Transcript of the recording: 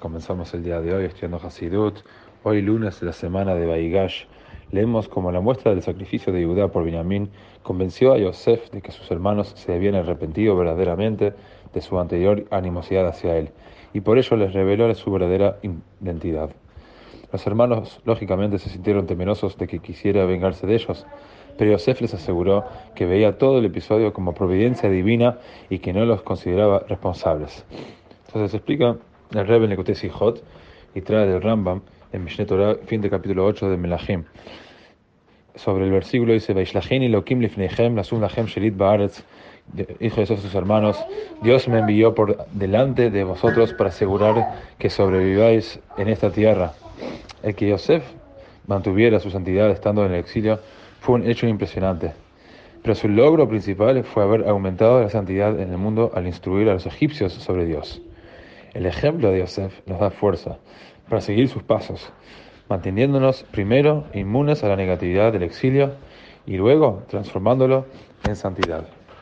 Comenzamos el día de hoy estudiando Hasidut. Hoy lunes de la semana de Baigash. Leemos como la muestra del sacrificio de Judá por Benjamín convenció a Yosef de que sus hermanos se habían arrepentido verdaderamente de su anterior animosidad hacia él y por ello les reveló su verdadera identidad. Los hermanos lógicamente se sintieron temerosos de que quisiera vengarse de ellos, pero Yosef les aseguró que veía todo el episodio como providencia divina y que no los consideraba responsables. Entonces explica el Rebbe Nekutei Sijot y trae del Rambam en Mishneh Torah, fin del capítulo 8 de Melachim. Sobre el versículo dice, Vaishlacheni lokim lifneichem lasum lachem shelit baaretz, hijo de sus hermanos, Dios me envió por delante de vosotros para asegurar que sobreviváis en esta tierra. El que Yosef mantuviera su santidad estando en el exilio fue un hecho impresionante. Pero su logro principal fue haber aumentado la santidad en el mundo al instruir a los egipcios sobre Dios. El ejemplo de Yosef nos da fuerza para seguir sus pasos, manteniéndonos primero inmunes a la negatividad del exilio y luego transformándolo en santidad.